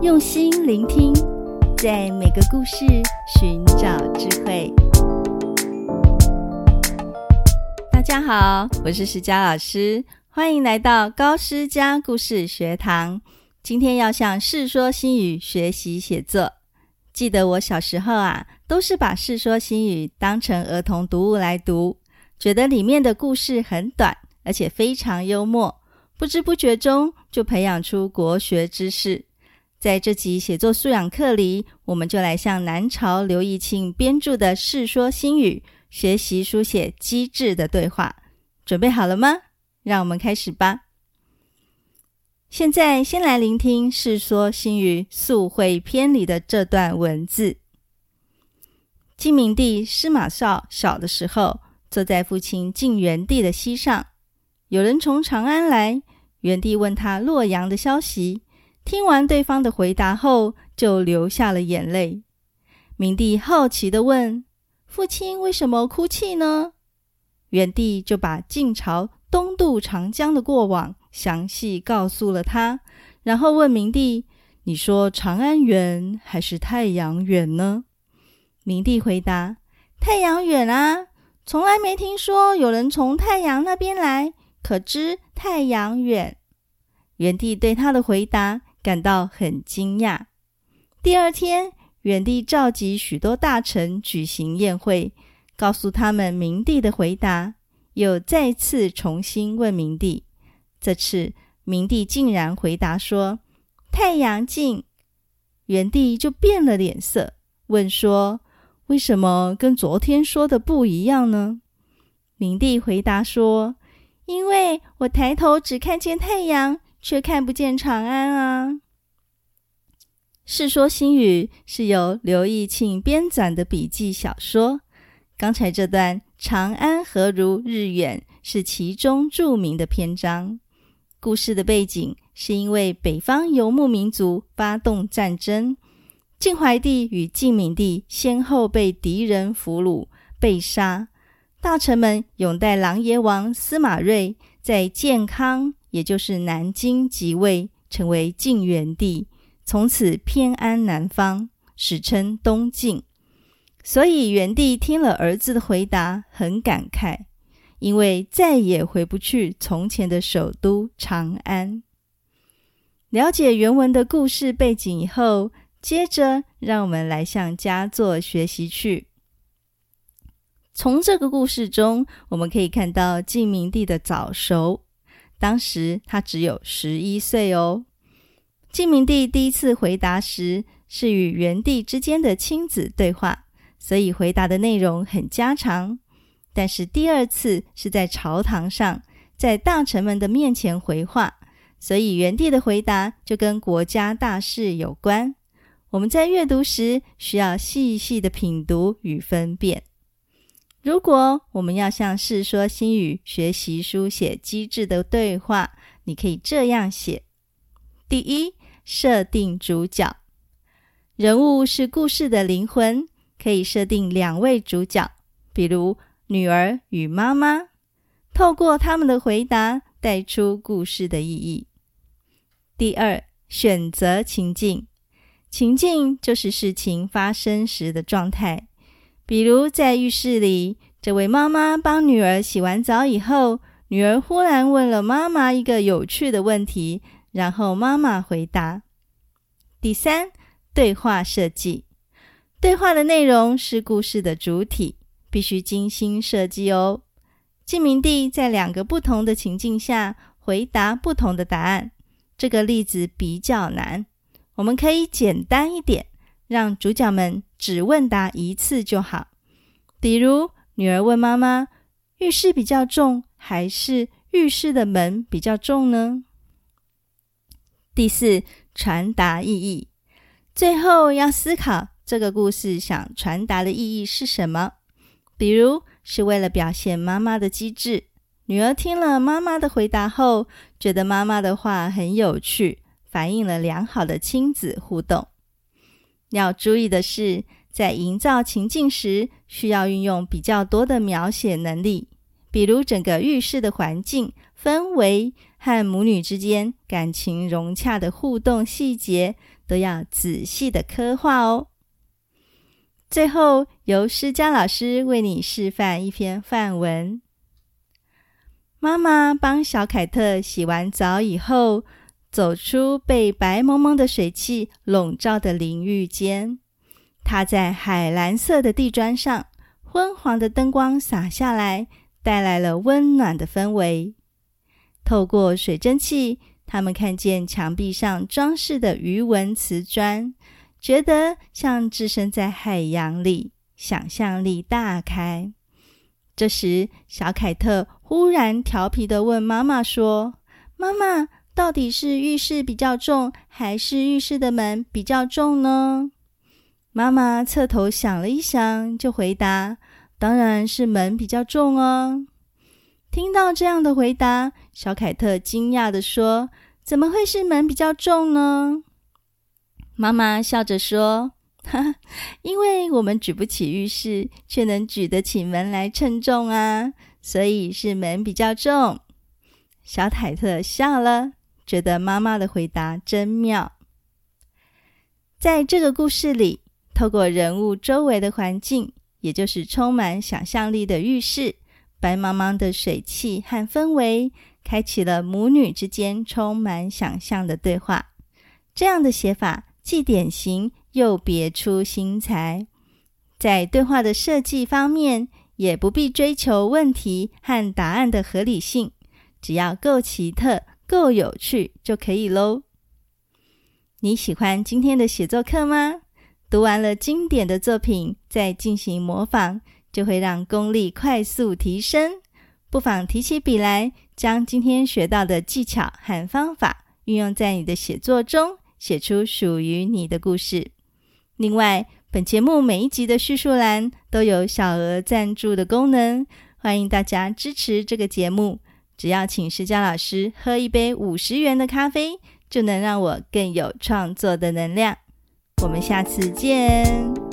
用心聆听，在每个故事寻找智慧。大家好，我是石佳老师，欢迎来到高诗佳故事学堂。今天要向《世说新语》学习写作。记得我小时候啊，都是把《世说新语》当成儿童读物来读，觉得里面的故事很短，而且非常幽默，不知不觉中就培养出国学知识。在这集写作素养课里，我们就来向南朝刘义庆编著的《世说新语》学习书写机智的对话。准备好了吗？让我们开始吧。现在先来聆听《世说新语·素会篇》里的这段文字：晋明帝司马绍小的时候，坐在父亲晋元帝的膝上，有人从长安来，元帝问他洛阳的消息。听完对方的回答后，就流下了眼泪。明帝好奇地问：“父亲为什么哭泣呢？”元帝就把晋朝东渡长江的过往详细告诉了他，然后问明帝：“你说长安远还是太阳远呢？”明帝回答：“太阳远啊，从来没听说有人从太阳那边来，可知太阳远。”元帝对他的回答感到很惊讶。第二天，元帝召集许多大臣举行宴会，告诉他们明帝的回答，又再次重新问明帝。这次，明帝竟然回答说：“太阳近。”元帝就变了脸色，问说：“为什么跟昨天说的不一样呢？”明帝回答说：“因为我抬头只看见太阳。”却看不见长安啊！《世说新语》是由刘义庆编纂的笔记小说。刚才这段“长安何如日远”是其中著名的篇章。故事的背景是因为北方游牧民族发动战争，晋怀帝与晋明帝先后被敌人俘虏被杀，大臣们拥戴琅琊王司马睿在建康。也就是南京即位，成为晋元帝，从此偏安南方，史称东晋。所以元帝听了儿子的回答，很感慨，因为再也回不去从前的首都长安。了解原文的故事背景以后，接着让我们来向佳作学习去。从这个故事中，我们可以看到晋明帝的早熟。当时他只有十一岁哦。晋明帝第一次回答时是与元帝之间的亲子对话，所以回答的内容很家常。但是第二次是在朝堂上，在大臣们的面前回话，所以元帝的回答就跟国家大事有关。我们在阅读时需要细细的品读与分辨。如果我们要向《世说新语》学习书写机智的对话，你可以这样写：第一，设定主角，人物是故事的灵魂，可以设定两位主角，比如女儿与妈妈，透过他们的回答带出故事的意义。第二，选择情境，情境就是事情发生时的状态。比如在浴室里，这位妈妈帮女儿洗完澡以后，女儿忽然问了妈妈一个有趣的问题，然后妈妈回答。第三，对话设计，对话的内容是故事的主体，必须精心设计哦。晋明帝在两个不同的情境下回答不同的答案，这个例子比较难，我们可以简单一点。让主角们只问答一次就好。比如，女儿问妈妈：“浴室比较重，还是浴室的门比较重呢？”第四，传达意义。最后要思考这个故事想传达的意义是什么。比如，是为了表现妈妈的机智。女儿听了妈妈的回答后，觉得妈妈的话很有趣，反映了良好的亲子互动。要注意的是，在营造情境时，需要运用比较多的描写能力，比如整个浴室的环境氛围，和母女之间感情融洽的互动细节都要仔细的刻画哦。最后，由施佳老师为你示范一篇范文。妈妈帮小凯特洗完澡以后，走出被白蒙蒙的水汽笼罩的淋浴间。他在海蓝色的地砖上，昏黄的灯光洒下来，带来了温暖的氛围。透过水蒸气，他们看见墙壁上装饰的鱼纹瓷砖，觉得像置身在海洋里，想象力大开。这时，小凯特忽然调皮地问妈妈说：“妈妈，到底是浴室比较重，还是浴室的门比较重呢？”妈妈侧头想了一想，就回答：“当然是门比较重哦。”听到这样的回答，小凯特惊讶地说：“怎么会是门比较重呢？”妈妈笑着说。哈，因为我们举不起浴室，却能举得起门来称重啊，所以是门比较重。小凯特笑了，觉得妈妈的回答真妙。在这个故事里，透过人物周围的环境，也就是充满想象力的浴室、白茫茫的水汽和氛围，开启了母女之间充满想象的对话。这样的写法既典型，又别出心裁，在对话的设计方面，也不必追求问题和答案的合理性，只要够奇特、够有趣就可以喽。你喜欢今天的写作课吗？读完了经典的作品，再进行模仿，就会让功力快速提升。不妨提起笔来，将今天学到的技巧和方法运用在你的写作中，写出属于你的故事。另外，本节目每一集的叙述栏都有小额赞助的功能，欢迎大家支持这个节目。只要请施佳老师喝一杯五十元的咖啡，就能让我更有创作的能量。我们下次见。